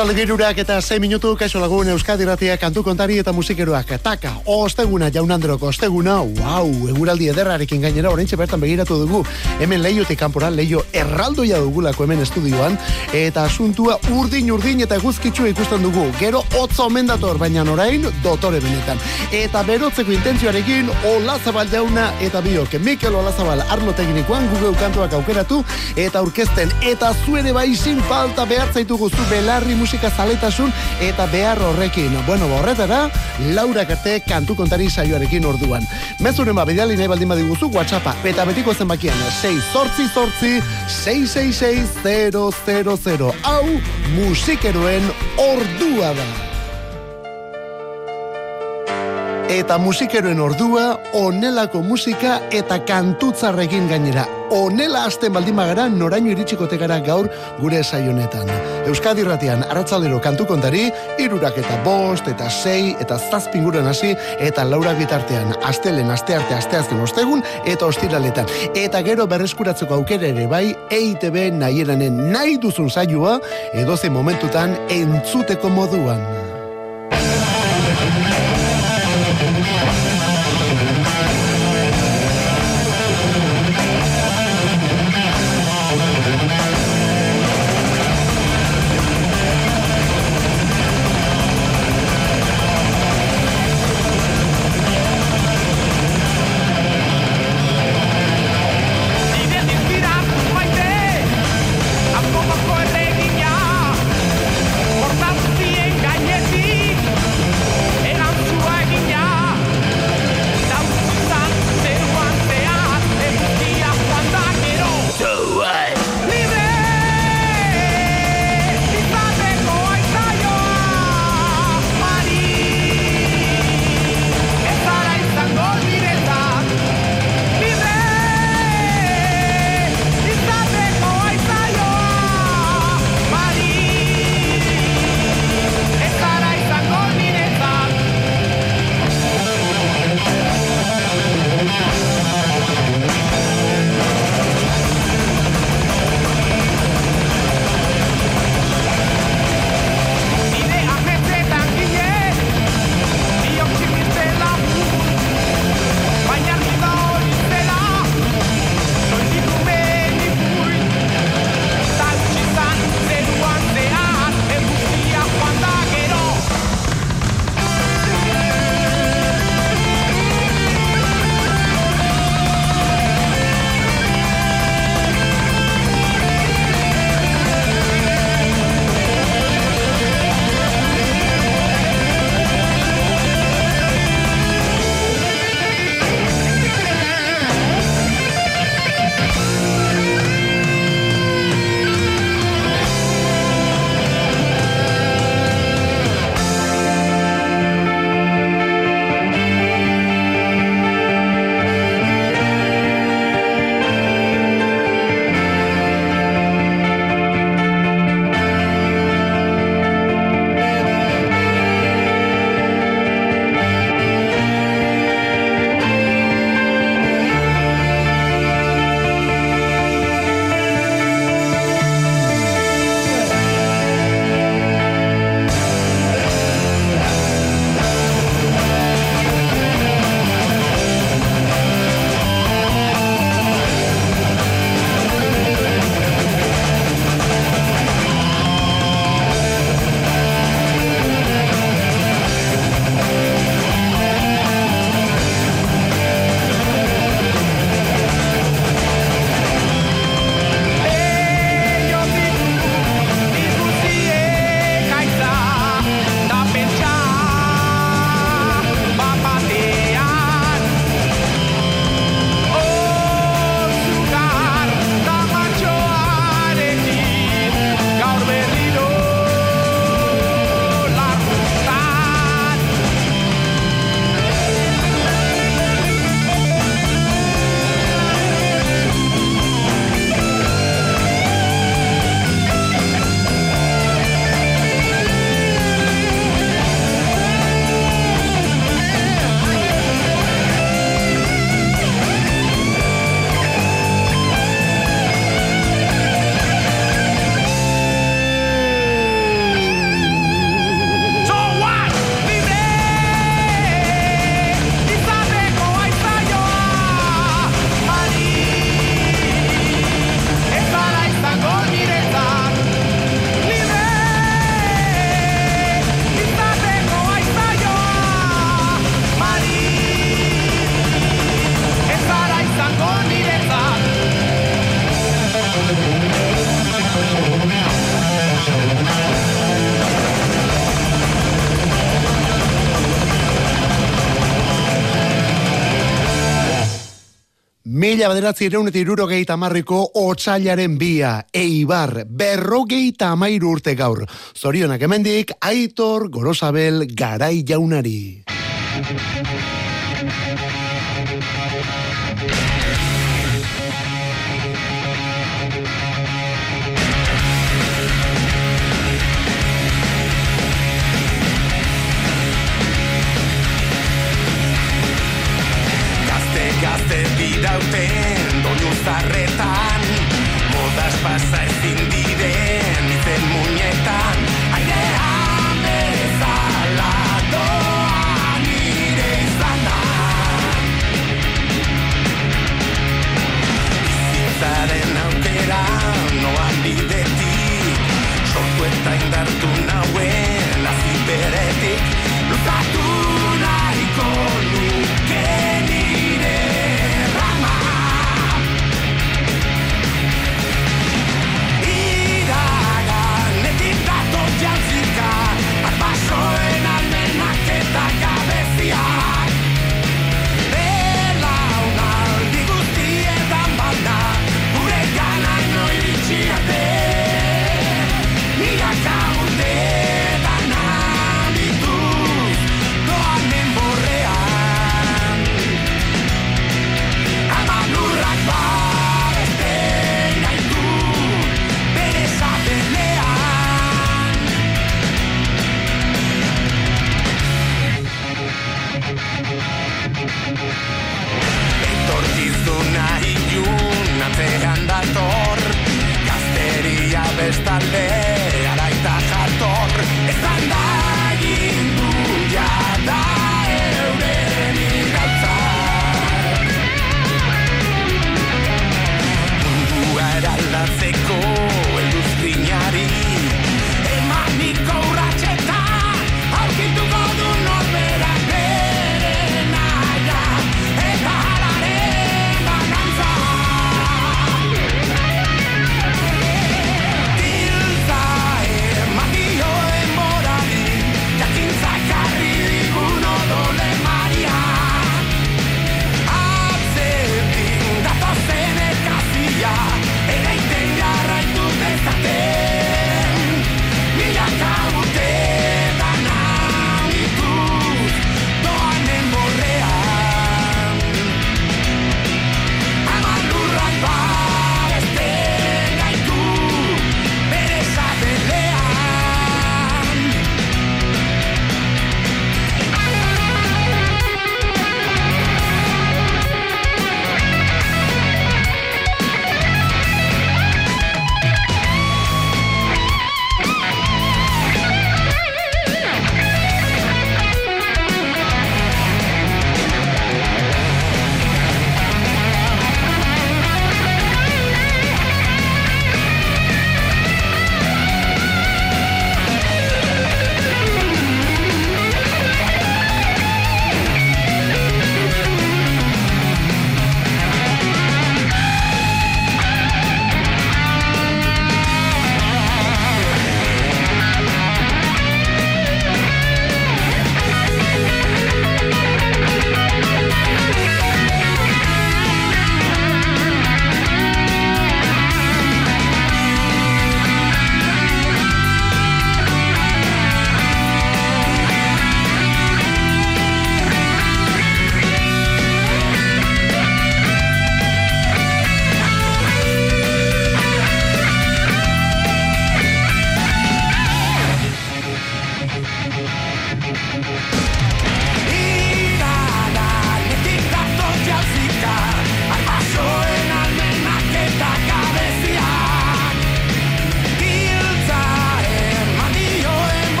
Arratzalde girurak eta 6 minutu kaixo lagun Euskadi Ratia kantu kontari eta musikeroak. Taka osteguna jaunandroko osteguna wow, eguraldi ederrarekin gainera oraintxe bertan begiratu dugu. Hemen leiotik kanpora leio erraldoia dugulako hemen estudioan eta asuntua urdin urdin eta guzkitzu ikusten dugu. Gero hotza omen dator baina orain dotore benetan. Eta berotzeko intentzioarekin Olazabal jauna eta biok Mikel Olazabal arlo teknikoan Google kantuak aukeratu eta aurkezten eta zuere bai sin falta behartzaitu guztu belarri musika zaletasun eta behar horrekin. Bueno, horretara, Laura Karte kantu kontari saioarekin orduan. Mezuren ba, bidali nahi baldin badiguzu, WhatsAppa, eta betiko zenbakian, 6 sortzi sortzi, 666 Hau, musikeroen ordua da. Eta musikeroen ordua, onelako musika eta kantutzarrekin gainera. Onela hasten baldin magara, noraino iritsiko tegara gaur gure saionetan. Euskadi ratian, aratzalero kantu kontari, irurak eta bost, eta sei, eta zazpinguren hasi, eta laura bitartean, astelen, astearte, asteazken ostegun, eta ostiraletan. Eta gero berreskuratzeko aukere ere bai, EITB nahieranen nahi duzun saioa, edoze momentutan entzuteko moduan. Mila baderatzi ireunetik irurogeita marriko otxailaren bia, eibar, berrogeita amairu urte gaur. Zorionak hemendik, Aitor Gorosabel Garai Jaunari.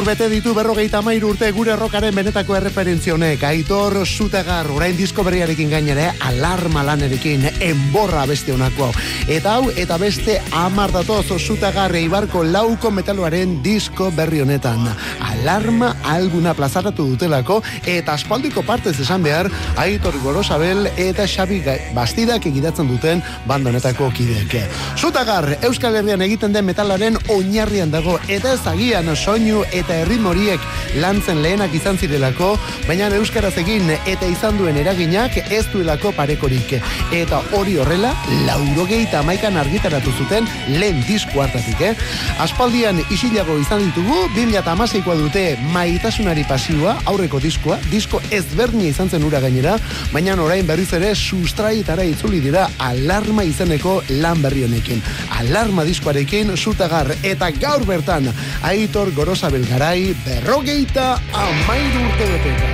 Gaur bete ditu berrogeita mairu urte gure rokaren benetako erreferentzionek. Aitor Zutegar, orain disko berriarekin gainere, alarma lanerekin, enborra beste honako. Eta hau, eta beste amardatoz Zutegar eibarko lauko metaloaren disko berri honetan. Alarma alguna plazaratu dutelako eta aspaldiko partez esan behar Aitor Gorosabel eta Xabi Bastidak egidatzen duten bandonetako kideeke. Zutagar, Euskal Herrian egiten den metalaren oinarrian dago eta ez agian soinu eta erritmoriek lantzen lehenak izan zirelako, baina Euskaraz egin eta izan duen eraginak ez duelako parekorik. Eta hori horrela, laurogeita maikan argitaratu zuten lehen disko hartatik, eh? Aspaldian isilago izan ditugu, 2008koa dute maitasunari pasioa, aurreko diskoa, disko ezbernia izan zen ura gainera, baina orain berriz ere sustraitara itzuli dira alarma izeneko lan berri honekin. Alarma diskoarekin, zutagar eta gaur bertan, aitor gorosa belgarai, berrogeita amairu urte beteta.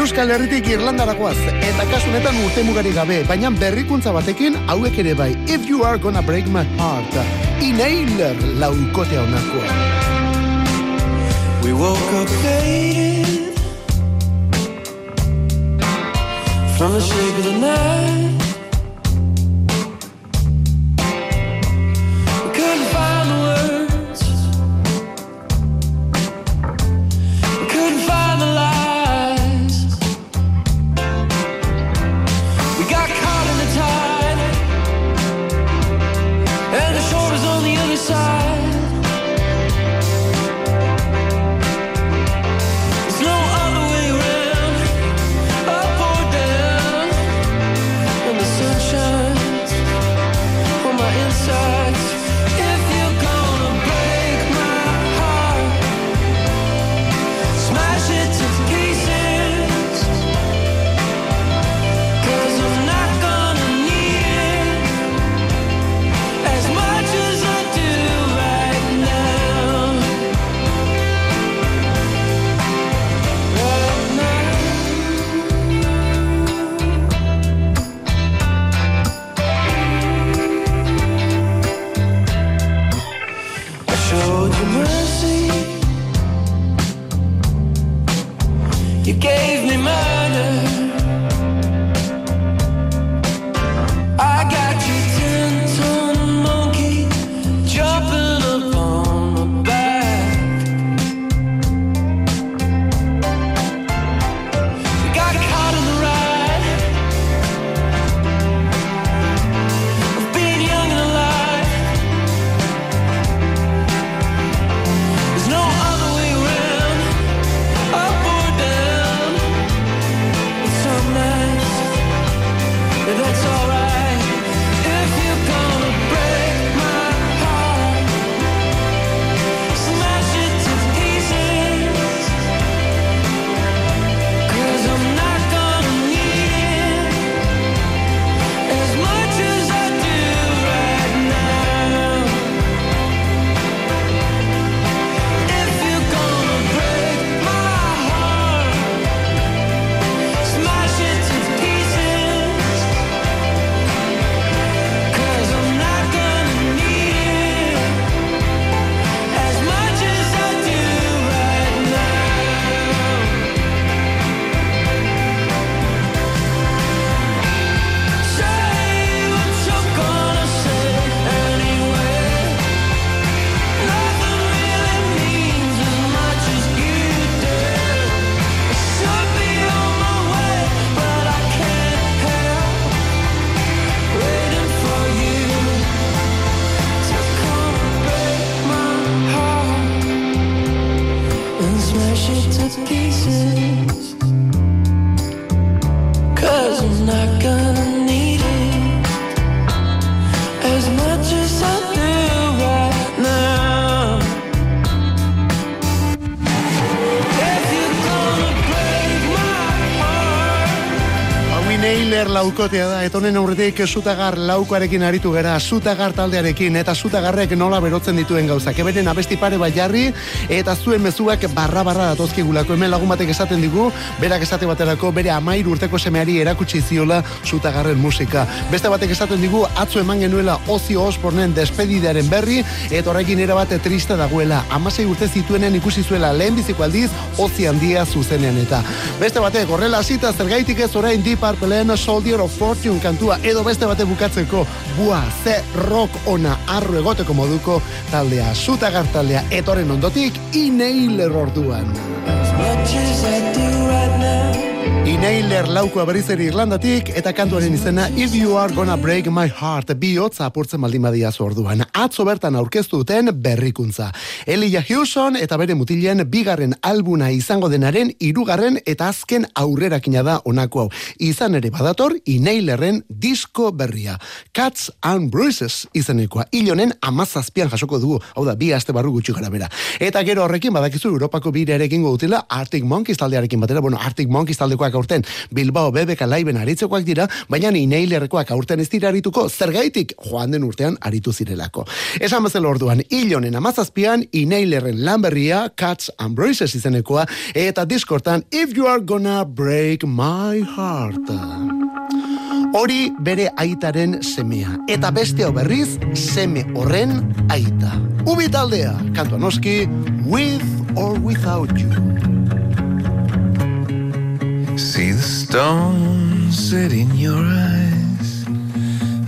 Euskal Herritik Irlandarakoaz eta kasunetan urte mugari gabe, baina berrikuntza batekin hauek ere bai. If you are gonna break my heart, inailer laukotea honakoa. We woke up faded from the shape of the night. You gave me murder. Laukotea da, etonen aurretik zutagar laukoarekin aritu gera, zutagar taldearekin, eta zutagarrek nola berotzen dituen gauzak. Eberen abesti pare bat jarri, eta zuen mezuak barra-barra datozkigulako. Hemen lagun batek esaten digu, berak esate baterako bere amair urteko semeari erakutsi ziola zutagarren musika. Beste batek esaten digu, atzo eman genuela Ozio Osbornen despedidaren berri, eta horrekin erabat triste dagoela. Amasei urte zituenen ikusi zuela lehen biziko aldiz, Ozi handia zuzenean eta. Beste batek, horrela hasita zergaitik ez orain Deep Purpleen Soul Of Fortune kantua edo beste bate bukatzeko bua ze rock ona arru egoteko moduko taldea sutagar taldea etoren ondotik inailer orduan. Much as I do right now. Inailer laukoa berriz ere Irlandatik eta kantuaren izena If You Are Gonna Break My Heart bi hotza apurtzen baldin badia orduan. Atzo bertan aurkeztu duten berrikuntza. Elijah Hewson eta bere mutilen bigarren albuna izango denaren hirugarren eta azken aurrerakina da honako hau. Izan ere badator Inailerren disko berria. Cats and Bruises izenekoa. Ilonen amazazpian jasoko dugu. Hau da, bi aste barru gutxi gara bera. Eta gero horrekin badakizu Europako bire ere egingo dutela Arctic Monkeys taldearekin batera. Bueno, Arctic Monkeys taldekoak aurten Bilbao BBK laiben aritzekoak dira, baina inailerrekoak aurten ez dira arituko zergaitik joan den urtean aritu zirelako. Esan bezala orduan, ilonen amazazpian inailerren lan berria Cats and Bruises izenekoa eta diskortan If You Are Gonna Break My Heart. Hori bere aitaren semea. Eta beste berriz, seme horren aita. Ubi taldea, kantua noski, with or without you. See the stone set in your eyes.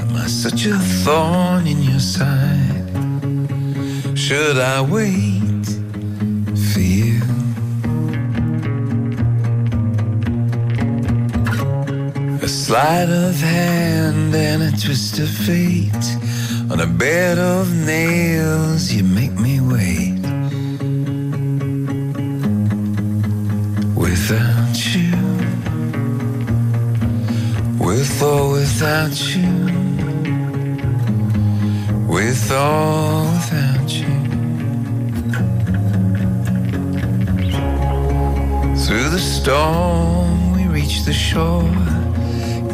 Am I such a thorn in your side? Should I wait for you? A sleight of hand and a twist of fate. On a bed of nails, you make me wait. Without you, with or without you, with or without you. Through the storm, we reach the shore.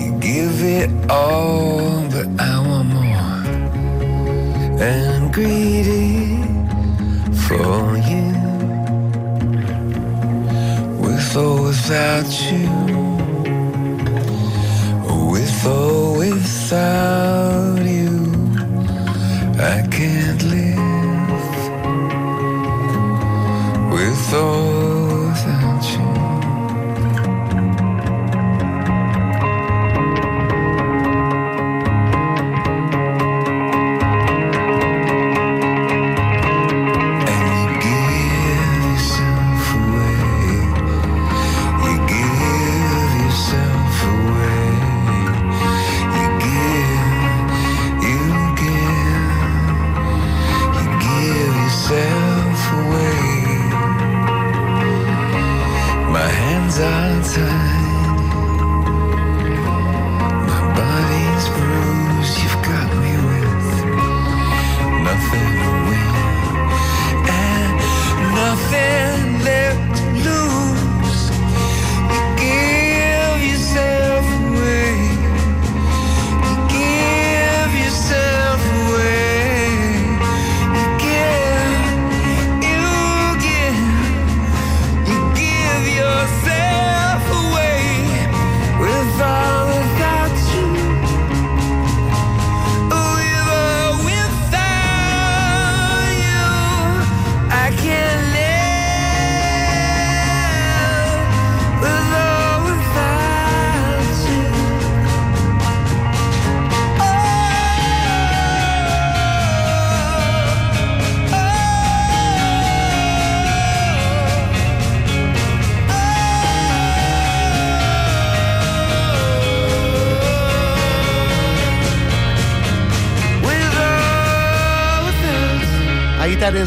You give it all, but I want more. And greedy for you with or without you, with or without you, I can't live with or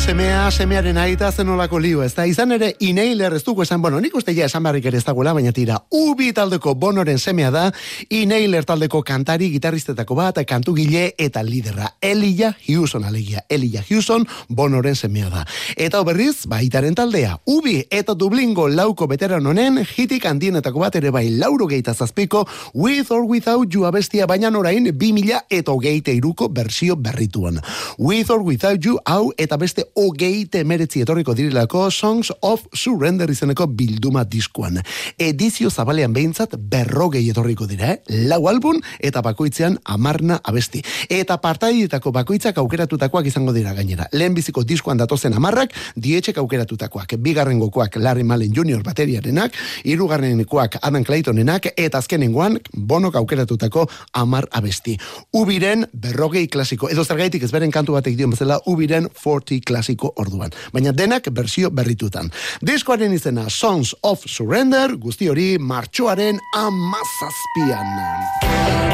semea, semearen aita zenolako lio, ez da izan ere inailer ez dugu esan, bueno, nik uste ja esan barrik ere ez dagoela, baina tira, ubi taldeko bonoren semea da, inailer taldeko kantari, gitarristetako bat, kantugile eta liderra, Elia Hewson alegia, Elia Hewson bonoren semea da. Eta berriz, baitaren taldea, ubi eta dublingo lauko veteran honen, hitik handienetako bat ere bai lauro geita zazpiko, with or without you abestia, baina orain, bi mila eta hogeita iruko bersio berrituan. With or without you, hau eta beste hogei temeretzi etorriko dirilako Songs of Surrender izeneko bilduma diskuan. Edizio zabalean behintzat berrogei etorriko dira, eh? lau album eta bakoitzean amarna abesti. Eta partaietako bakoitzak aukeratutakoak izango dira gainera. Lehenbiziko diskuan datozen amarrak, dietxek aukeratutakoak. Bigarrengokoak Larry Mullen Jr. bateriarenak, hirugarrenekoak Adam Claytonenak, eta azkenengoan bonok aukeratutako amar abesti. Ubiren berrogei klasiko, edo zergaitik ez beren kantu batek dion bezala, Ubiren 40 klasiko orduan. Baina denak bersio berritutan. Diskoaren izena Songs of Surrender, guzti hori martxoaren amazazpian.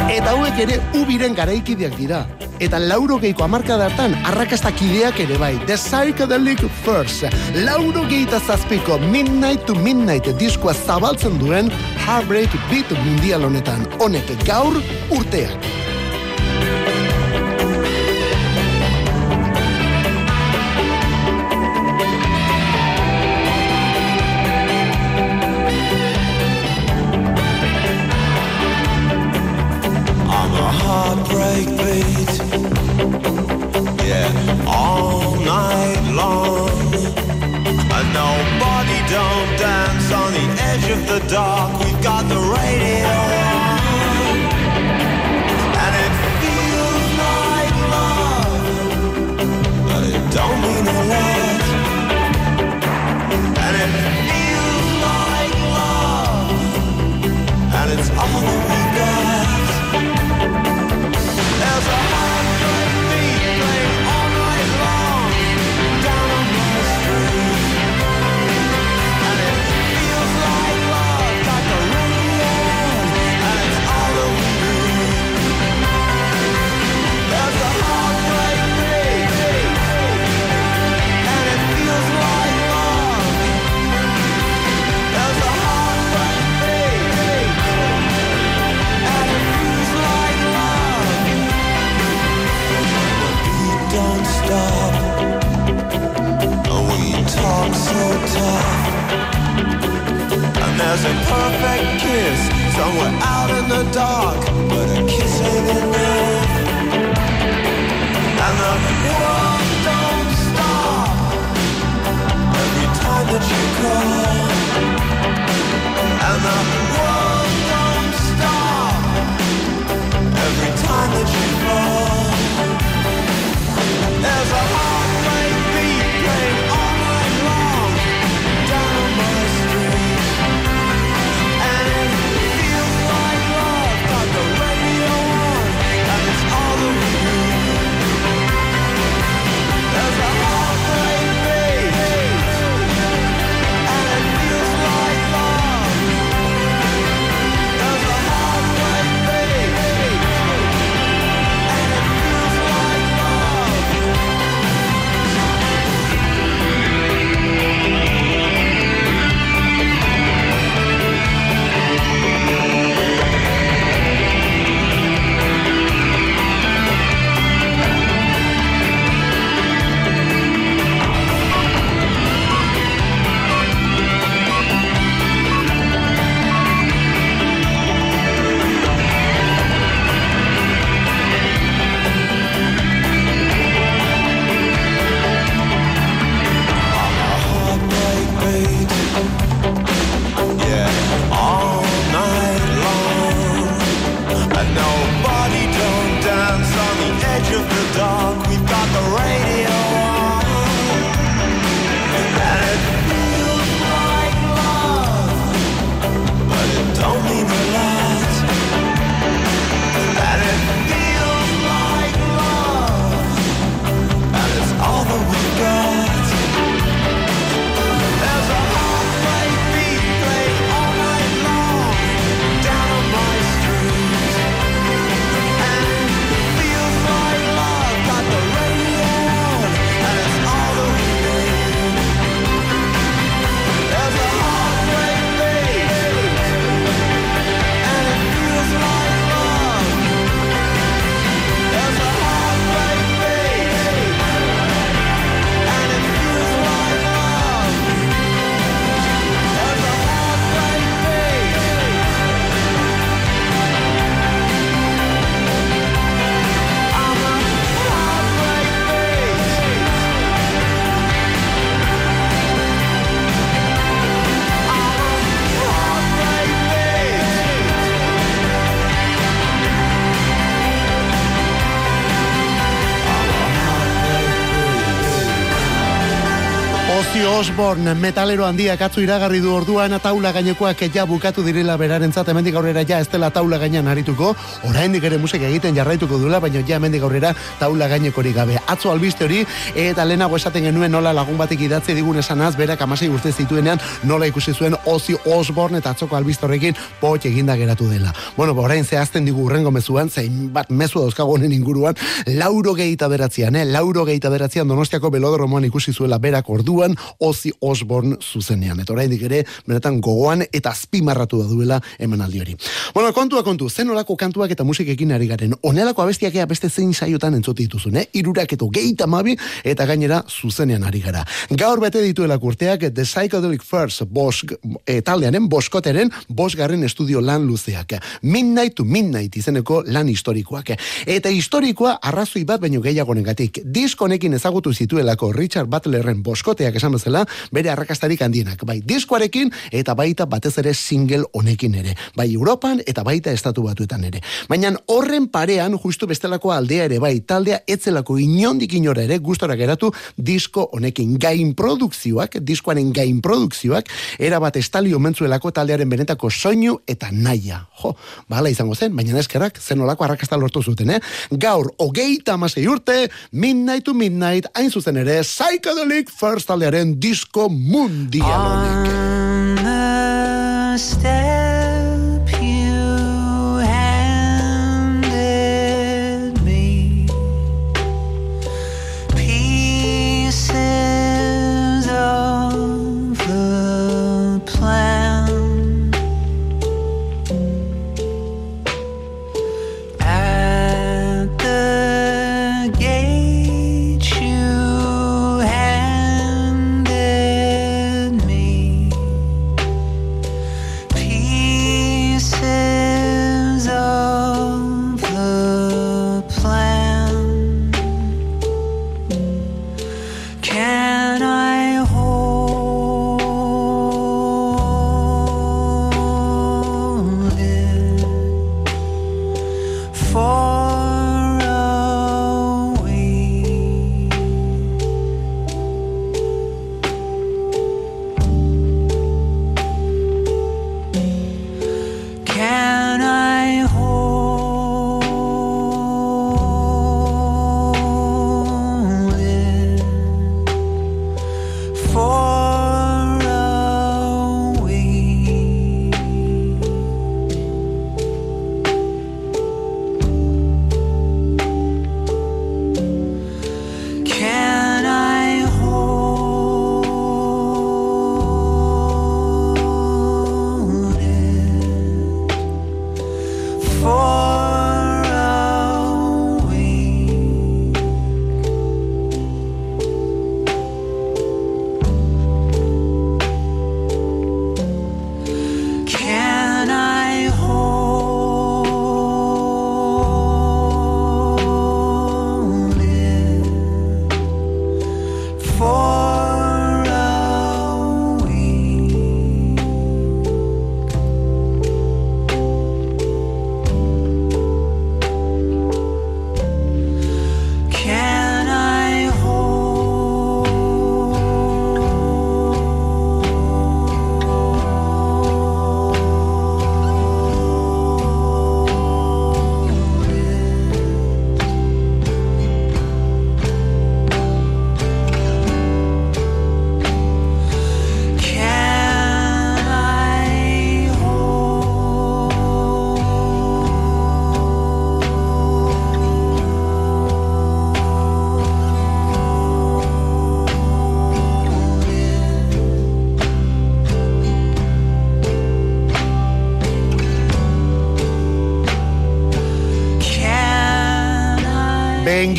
Eta hauek ere Ubiren garaikideak dira. Eta lauro geiko amarka dartan, arrakastakideak ere bai. The Psychedelic First. Lauro geita zazpiko Midnight to Midnight diskoa zabaltzen duen Heartbreak Beat mundial honetan. Honek gaur urteak. Nobody don't dance on the edge of the dark. We've got the radio on. And it feels like love. But it don't mean a lot. And it feels like love. And it's all that we We talk so tough. And there's a perfect kiss somewhere out in the dark, but a kiss ain't enough. And the world don't stop every time that you call. And the world don't stop every time that you fall. There's a Ozzy Osbourne metalero handiak atzu iragarri du orduan taula gainekoak ja bukatu direla berarentzat hemendik aurrera ja ez dela taula gainean arituko. Oraindik ere musika egiten jarraituko duela baina ja hemendik aurrera taula gainekorik gabe. Atzo albiste hori eta lehenago esaten genuen nola lagun batek idatzi digun esanaz berak 16 urte zituenean nola ikusi zuen Ozzy Osbourne eta atzoko albiste horrekin pot eginda geratu dela. Bueno ba orain zehazten digu urrengo mezuan zein bat mezu dauzkago honen inguruan lauro gehieta beratzean eh? Lauro gehieta beratzean donostiako belodromoan ikusi zuela berak orduan Ozzy Osbourne zuzenean. Eta oraindik ere, benetan gogoan eta azpimarratu da duela emanaldi hori. Bueno, kontua kontu, zen olako kantuak eta musikekin ari garen. Onelako abestiak ea beste zein saiotan entzote dituzun, eh? Irurak eto geita mabi eta gainera zuzenean ari gara. Gaur bete dituela kurteak The Psychedelic First bos, e, taldearen boskoteren bosgarren estudio lan luzeak. Midnight to Midnight izeneko lan historikoak. Eta historikoa arrazoi bat baino gehiago negatik. Disko honekin ezagutu zituelako Richard Butlerren boskoteak esan bezala, bere arrakastarik handienak, bai diskoarekin eta baita batez ere single honekin ere, bai Europan eta baita estatu batuetan ere. Baina horren parean justu bestelako aldea ere bai, taldea etzelako inondik inora ere gustora geratu disko honekin gain produkzioak, diskoaren gain produkzioak, era bat estali omentzuelako taldearen benetako soinu eta naia. Jo, bala izango zen, baina eskerrak zen olako arrakasta lortu zuten, eh? Gaur, hogeita amasei urte, Midnight to Midnight, hain zuzen ere, Psychedelic First taldearen disko mundial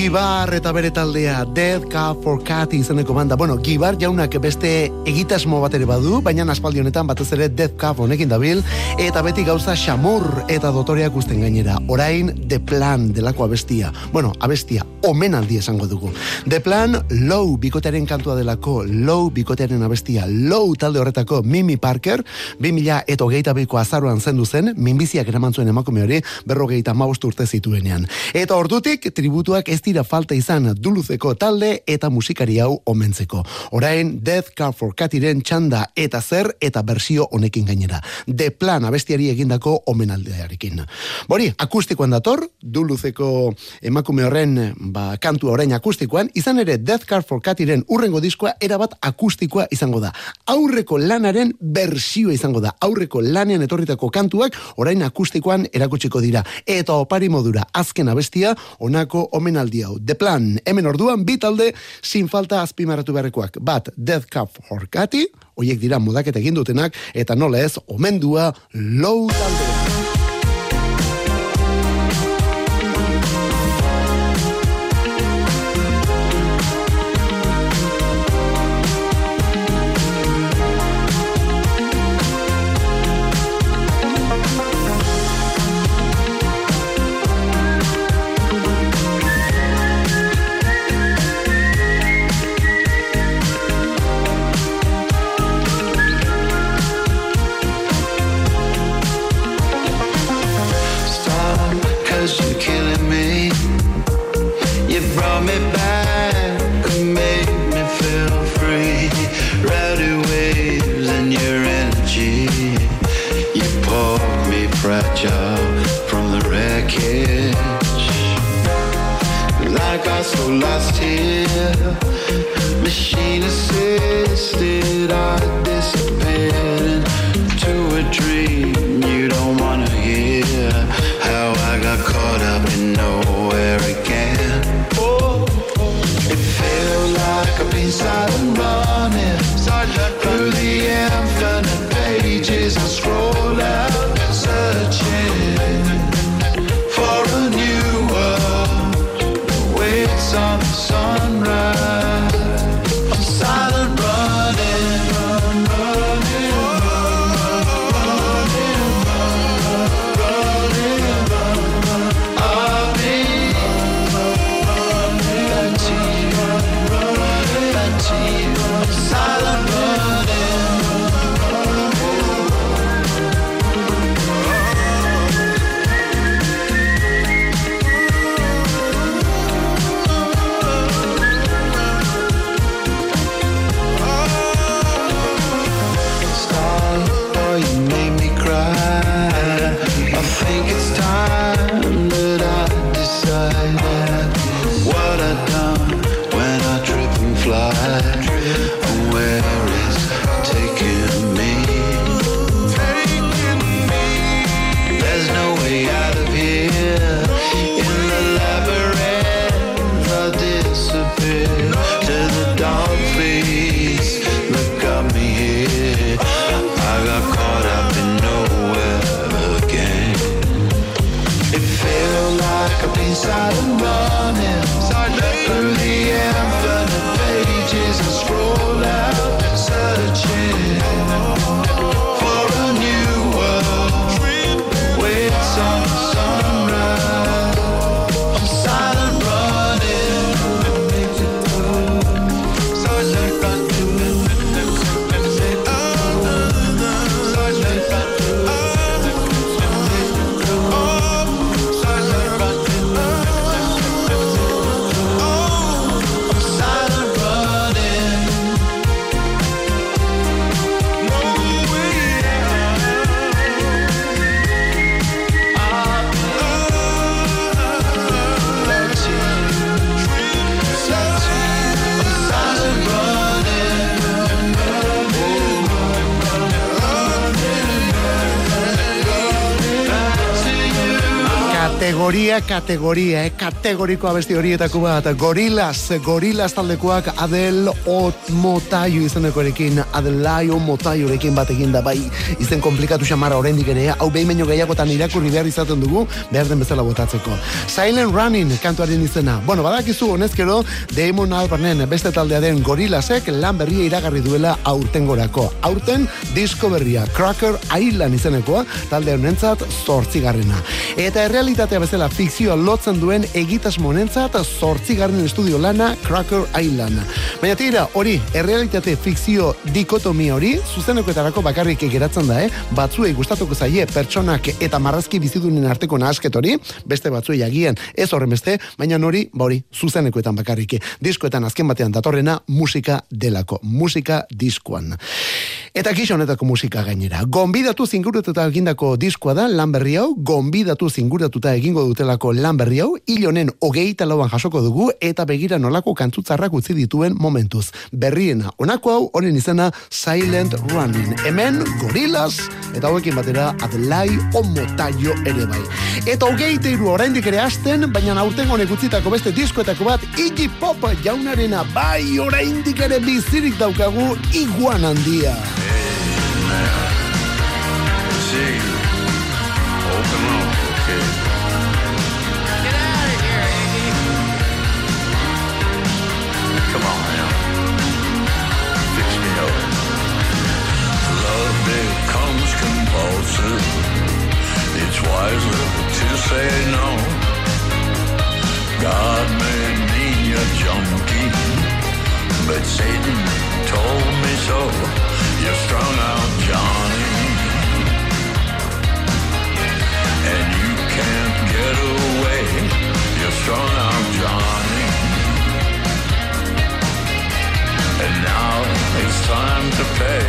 Gibar eta bere taldea Dead Cup for Cat izeneko banda. Bueno, Gibar jaunak beste egitasmo bat ere badu, baina aspaldi honetan batez ere Dead Cup honekin dabil, eta beti gauza xamur eta dotoreak usten gainera. Orain The Plan delako abestia. Bueno, abestia, omenaldi esango dugu. The Plan, Low bikotearen kantua delako, Low bikotearen abestia, Low talde horretako Mimi Parker, 2000 eta hogeita biko azaruan zendu zen, minbiziak eraman zuen emakume hori, berrogeita mabost urte zituenean. Eta ordutik, tributua kantuak ez dira falta izan duluzeko talde eta musikari hau omentzeko. Orain Death Car for Catiren txanda eta zer eta bersio honekin gainera. De plan abestiari egindako omenaldearekin. Bori, akustikoan dator, duluzeko emakume horren ba, kantua orain akustikoan, izan ere Death Car for Catiren urrengo diskoa erabat akustikoa izango da. Aurreko lanaren bersioa izango da. Aurreko lanean etorritako kantuak orain akustikoan erakutsiko dira. Eta opari modura azken abestia onako omenaldi hau. The Plan, hemen orduan bi talde sin falta azpimarratu beharrekoak. Bat, Death Cup Horkati, hoiek dira modaketa egin dutenak, eta nola ez, omendua low talde. last year. Machine is Kategoria, kategoria, eh? kategoriko abesti horietako bat, gorilas, gorilas taldekoak Adel Ot Motaio izenekoarekin, Adelaio Motaiorekin bat egin da, bai, izen komplikatu xamara oraindik ere, hau behin baino gehiagotan irakurri behar izaten dugu, behar den bezala botatzeko. Silent Running kantuaren izena. Bueno, badakizu honezkero, Damon Albarnen beste taldea den gorilasek lan berria iragarri duela aurten gorako. Aurten, disko berria, Cracker Island izenekoa, talde honentzat zortzigarrena. Eta errealitate esatea bezala fikzioa lotzen duen egitas monentzat zortzigarren estudio lana Cracker Island. Baina tira, hori, errealitate fikzio dikotomi hori, zuzenekoetarako bakarrik geratzen da, eh? Batzuei gustatuko zaie pertsonak eta marrazki bizidunen arteko nahasket hori, beste batzuei agian ez horren beste, baina hori, ba hori, zuzenekoetan bakarrik. Diskoetan azken batean datorrena musika delako, musika diskoan. Eta gisa honetako musika gainera. Gonbidatu zinguratuta egindako diskoa da lan berri hau, gonbidatu zinguratuta egingo dutelako lan berri hau, hil honen hogeita lauan jasoko dugu eta begira nolako kantzutzarrak utzi dituen momentuz. Berriena, honako hau, honen izena Silent Running. Hemen, Gorillaz, eta hauekin batera Adlai Omotaio ere bai. Eta hogeita iru oraindik ere hasten, baina aurten honek utzitako beste diskoetako bat, Iggy Pop jaunarena bai oraindik ere bizirik daukagu iguan handia. See compulsive. It's wiser to say no. God made me a junkie, but Satan told me so. You're strung out, Johnny. And you can't get away. You're strung out, Johnny. And now it's time to pay.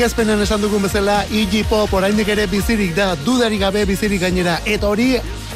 Aurkezpenen esan dugun bezala, Iggy Pop oraindik ere bizirik da, dudarik gabe bizirik gainera, eta hori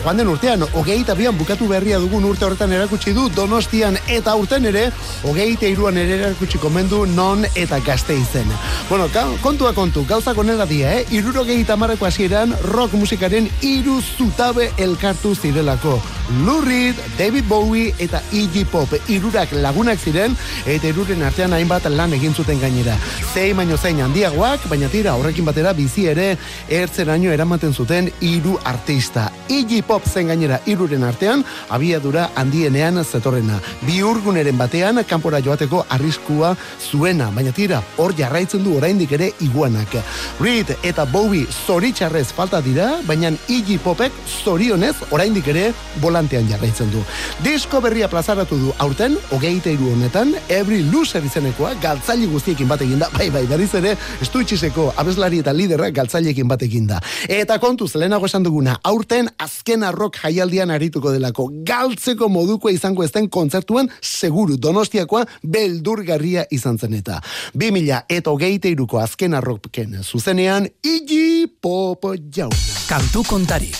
joan den urtean, hogeita bian bukatu berria dugun urte horretan erakutsi du Donostian eta urten ere, hogeita iruan ere erakutsi komendu non eta gazte izen. Bueno, kontua kontu, gauzak onela dia, eh? Irurogeita marreko hasieran rock musikaren iru zutabe elkartu zirelako. Lou Reed, David Bowie eta Iggy Pop irurak lagunak ziren eta iruren artean hainbat lan egin zuten gainera. Zein baino zein handiagoak, baina tira horrekin batera bizi ere ertzeraino eramaten zuten hiru artista. Iggy Pop zen gainera iruren artean abiadura handienean zetorrena. Bi urguneren batean kanpora joateko arriskua zuena, baina tira hor jarraitzen du oraindik ere iguanak. Reed eta Bowie zoritxarrez falta dira, baina Iggy Popek zorionez oraindik ere volantean jarraitzen du. Disko berria plazaratu du aurten, hogeita iru honetan, Every Loser izenekoa, galtzaile guztiekin bat eginda, bai bai, berriz ere, estuitxiseko abeslari eta liderra galtzaileekin bat eginda. Eta kontuz, lehenago esan duguna, aurten azken azken arrok jaialdian arituko delako. Galtzeko modukoa izango ezten kontzertuan, seguru donostiakoa beldurgarria izan zen eta. 2000 eta hogeite iruko azken arroken zuzenean, Iggy Pop jauna. Kantu kontari.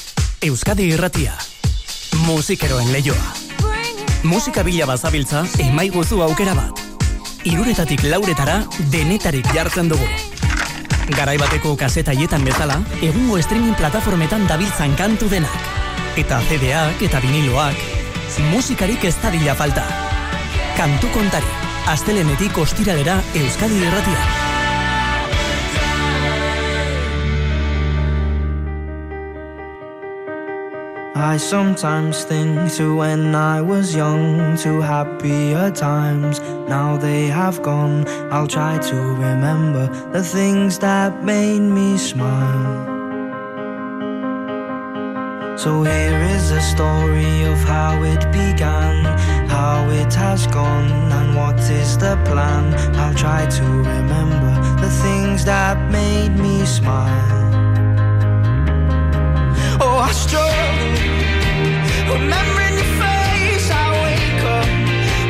Euskadi irratia. Musikeroen leioa. Musika bila bazabiltza, emaiguzu aukera bat. Iruretatik lauretara, denetarik jartzen dugu. Garai bateko kasetaietan bezala, egungo streaming plataformetan dabiltzan kantu denak. Eta CD-ak eta viniloak, musikarik ez dadila falta. Kantu kontari, astelenetik ostiralera Euskadi irratia. I sometimes think to when I was young, to happier times. Now they have gone. I'll try to remember the things that made me smile. So here is a story of how it began, how it has gone, and what is the plan. I'll try to remember the things that made me smile. Oh, I struggle remembering your face. I wake up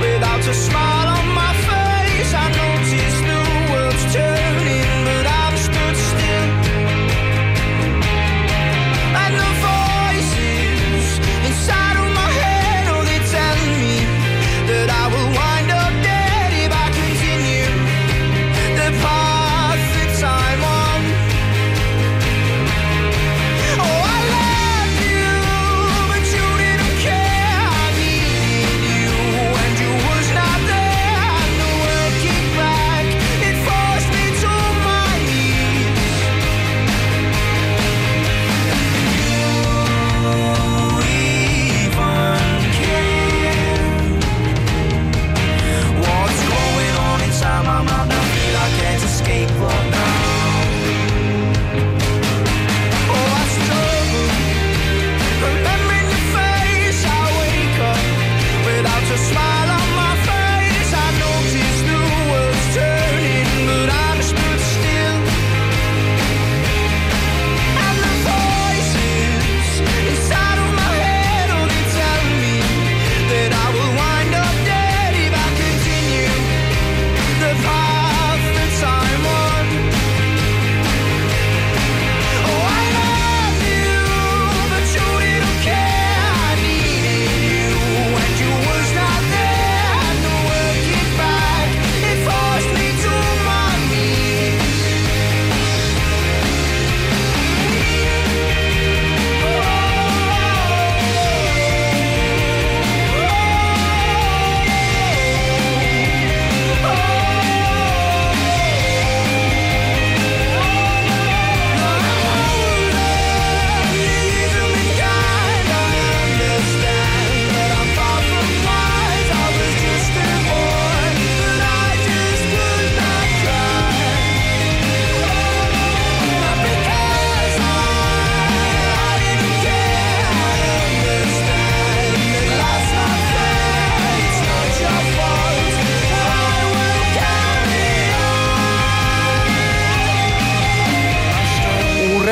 without a smile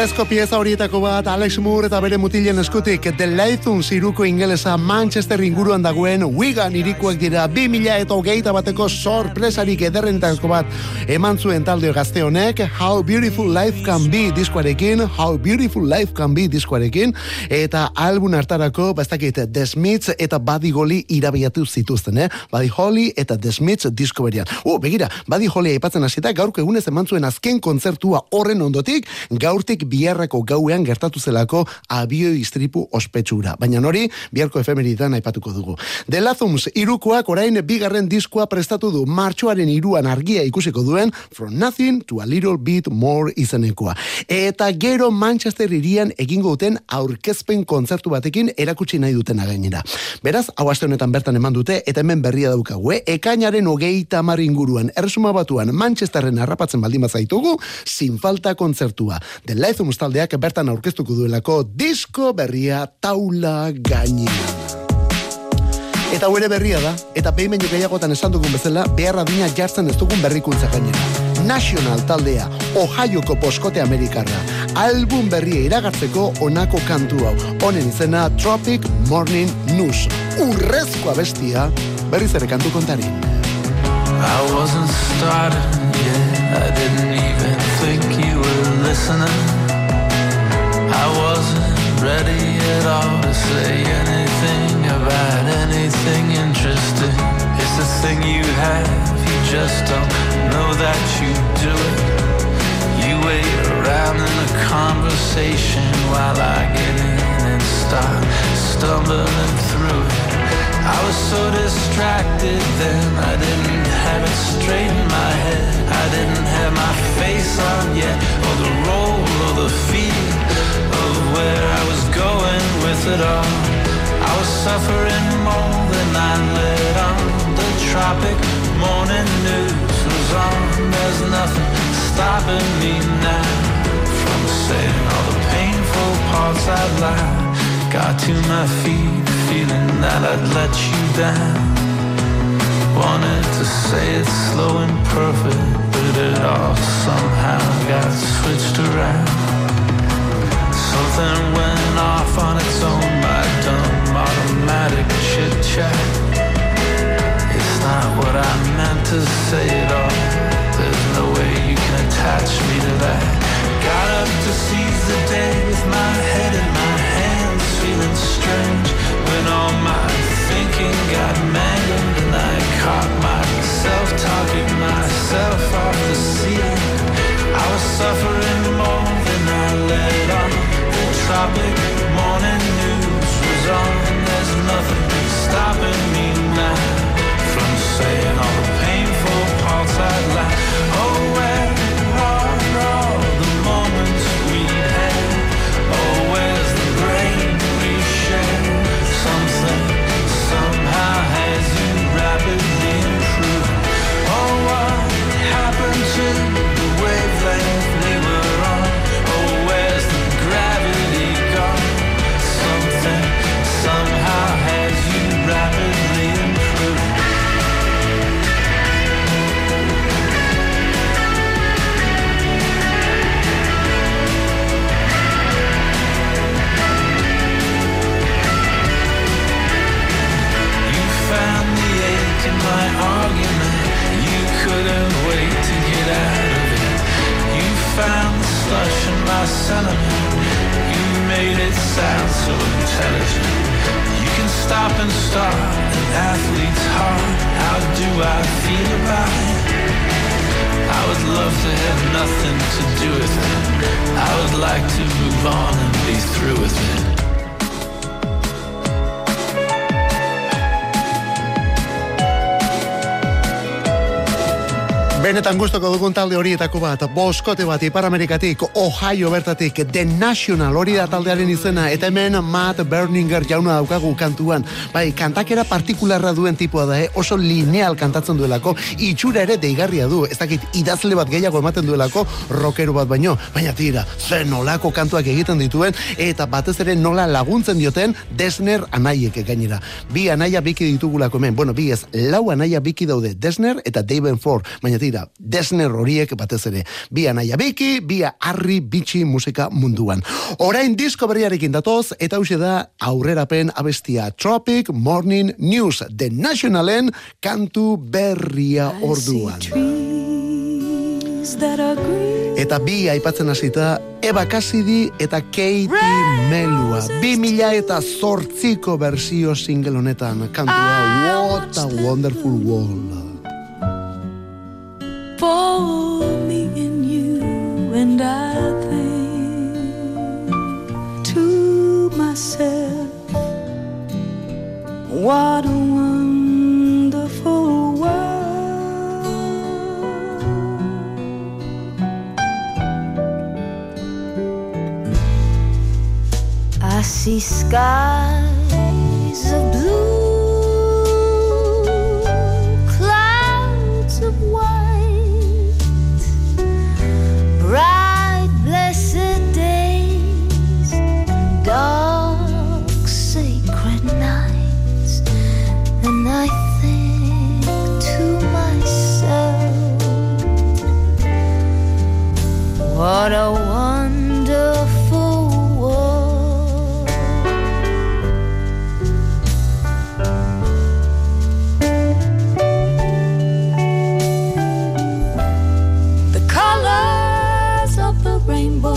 Urrezko pieza horietako bat Alex Moore eta bere mutilen eskutik The Lathun ziruko ingelesa Manchester inguruan dagoen Wigan irikuak dira 2000 eta hogeita bateko sorpresarik ederrenetako bat eman zuen talde gazte honek How Beautiful Life Can Be diskoarekin How Beautiful Life Can Be diskoarekin eta album hartarako bastakit The Smiths eta Buddy Holly irabiatu zituzten, eh? Buddy Holly eta The Smiths disko berian. Oh, begira, Buddy Holly aipatzen hasita gaurko egunez eman zuen azken kontzertua horren ondotik, gaurtik biharrako gauean gertatu zelako abio istripu ospetsura. Baina hori, biharko efemeridan aipatuko dugu. The Lathums irukoak orain bigarren diskoa prestatu du martxoaren iruan argia ikusiko duen From Nothing to a Little Bit More izenekoa. Eta gero Manchester irian egingo duten aurkezpen kontzertu batekin erakutsi nahi dutena gainera. Beraz, hau aste honetan bertan eman dute eta hemen berria daukagu, eh? Ekainaren hogeita hamar inguruan, erresuma batuan Manchesterren harrapatzen baldin bazaitugu, sin falta kontzertua. The Lathums taldeak bertan aurkeztuko duelako disko berria taula gainean. Eta hau ere berria da, eta baino gehiagotan esan dugun bezala, behar adina jartzen ez dugun berrikuntza gainera. National taldea, Ohioko boskote Amerikarra, album berria iragartzeko onako kantu hau. Honen izena Tropic Morning News. Urrezkoa bestia, berriz ere kantu kontarin. I wasn't starting yet. I didn't even think you were listening. I wasn't ready at all to say anything about anything interesting. It's the thing you have, you just don't know that you do it. You wait around in the conversation while I get in and start stumbling through it. I was so distracted then I didn't have it straight in my head I didn't have my face on yet Or the role or the feel Of where I was going with it all I was suffering more than I let on The tropic morning news was on There's nothing stopping me now From saying all the painful parts I'd lied Got to my feet, feeling that I'd let you down. Wanted to say it slow and perfect, but it all somehow got switched around. Something went off on its own, my dumb automatic chit chat. It's not what I meant to say at all. There's no way you can attach me to that. Got up to seize the day with my head in my hands, feeling strange when all my thinking got mangled and I caught myself talking myself off the ceiling. I was suffering The tropic morning news was on. There's nothing dugun talde horietako bat, boskote bat Ipar Amerikatik, Ohio bertatik, The National hori da taldearen izena, eta hemen Matt Berninger jauna daukagu kantuan. Bai, kantakera partikularra duen tipua da, eh? oso lineal kantatzen duelako, itxura ere deigarria du, ez dakit idazle bat gehiago ematen duelako, rockero bat baino, baina tira, zen nolako kantuak egiten dituen, eta batez ere nola laguntzen dioten Desner anaiek gainera. Bi anaia biki ditugulako hemen, bueno, bi ez, lau anaia biki daude, Desner eta Daven Ford, baina tira, Desner horiek batez ere, bi anaia biki, bi harri bitxi musika munduan. Orain disko berriarekin datoz, eta hauxe da aurrerapen abestia Tropic Morning News, The Nationalen kantu berria orduan. Eta bi aipatzen hasita Eva Cassidy eta Katie Melua. Bi mila eta zortziko versio single honetan kantua What a Wonderful World. For me and you, and I think to myself, what a wonderful world. I see skies What a wonderful world. The colors of the rainbow,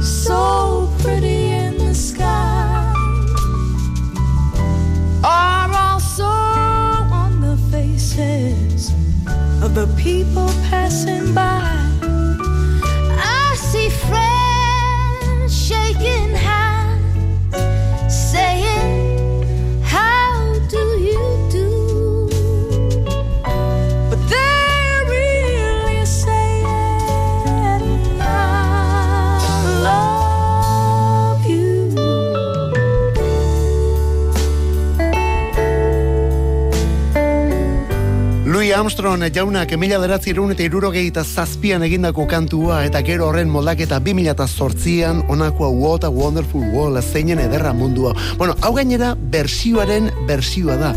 so pretty in the sky, are also on the faces of the people passing by. Armstrong jaunak emila beratzi eta irurogeita zazpian egindako kantua eta gero horren moldaketa 2008an onako What a Wonderful World zeinen ederra mundua. Bueno, hau gainera bersioaren bersioa da.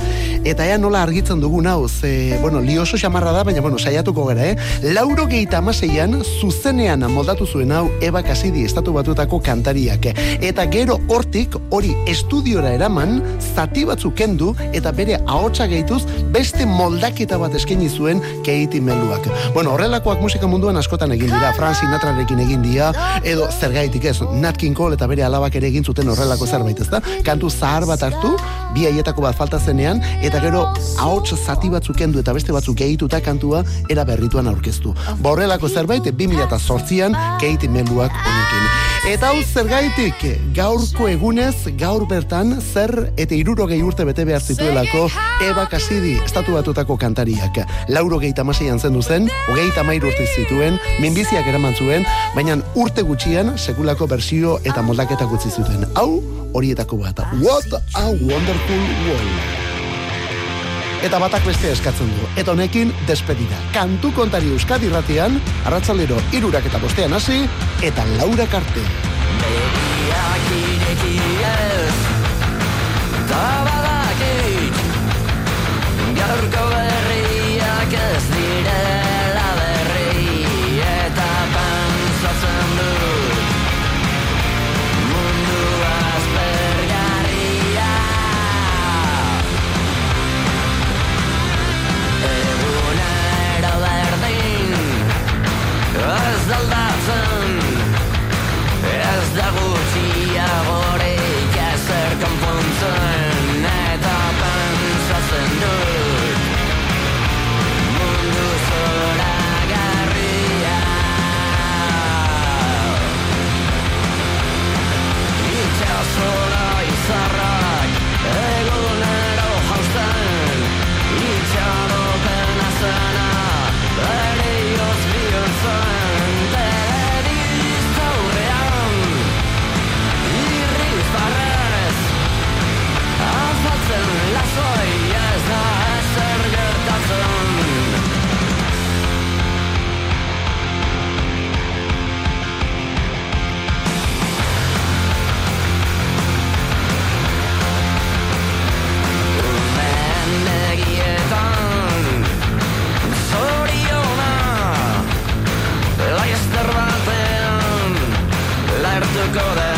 Eta ea nola argitzen dugun hau, ze, bueno, lioso xamarra da, baina, bueno, saiatuko gara, eh? Lauro geita amaseian, zuzenean moldatu zuen hau Eba Kasidi estatu batutako kantariak. Eta gero hortik, hori estudiora eraman, zati batzuk kendu, eta bere ahotsa gehituz, beste moldaketa bat eskaini zuen Keiti Meluak. Bueno, horrelakoak musika munduan askotan egin dira, Frank Sinatrarekin egin dira, edo zergaitik ez, Nat King Cole eta bere alabak ere egin zuten horrelako zerbait, ezta? Kantu zahar bat hartu, bi haietako bat falta zenean, eta gero ahots zati batzuk kendu eta beste batzuk gehituta kantua era berrituan aurkeztu. Ba, Horrelako zerbait 2008an Keiti Meluak honekin. Eta hau zergaitik, gaurko egunez, gaur bertan, zer eta irurogei urte bete behar zituelako Eba Kasidi, estatu batutako kantariak. Lauro gehi tamaseian zendu zen, hogei tamairu urte zituen, minbiziak eraman zuen, baina urte gutxian, sekulako bersio eta moldaketak utzi zituen. Hau, horietako bat. What a wonderful world. Eta batak beste eskatzen du. Eta honekin, despedida. Kantu kontari Euskadi ratian, arratzaldero irurak eta bostean hasi, eta laura karte. Begiak ireki ez, eta badakit, gaurko to go there.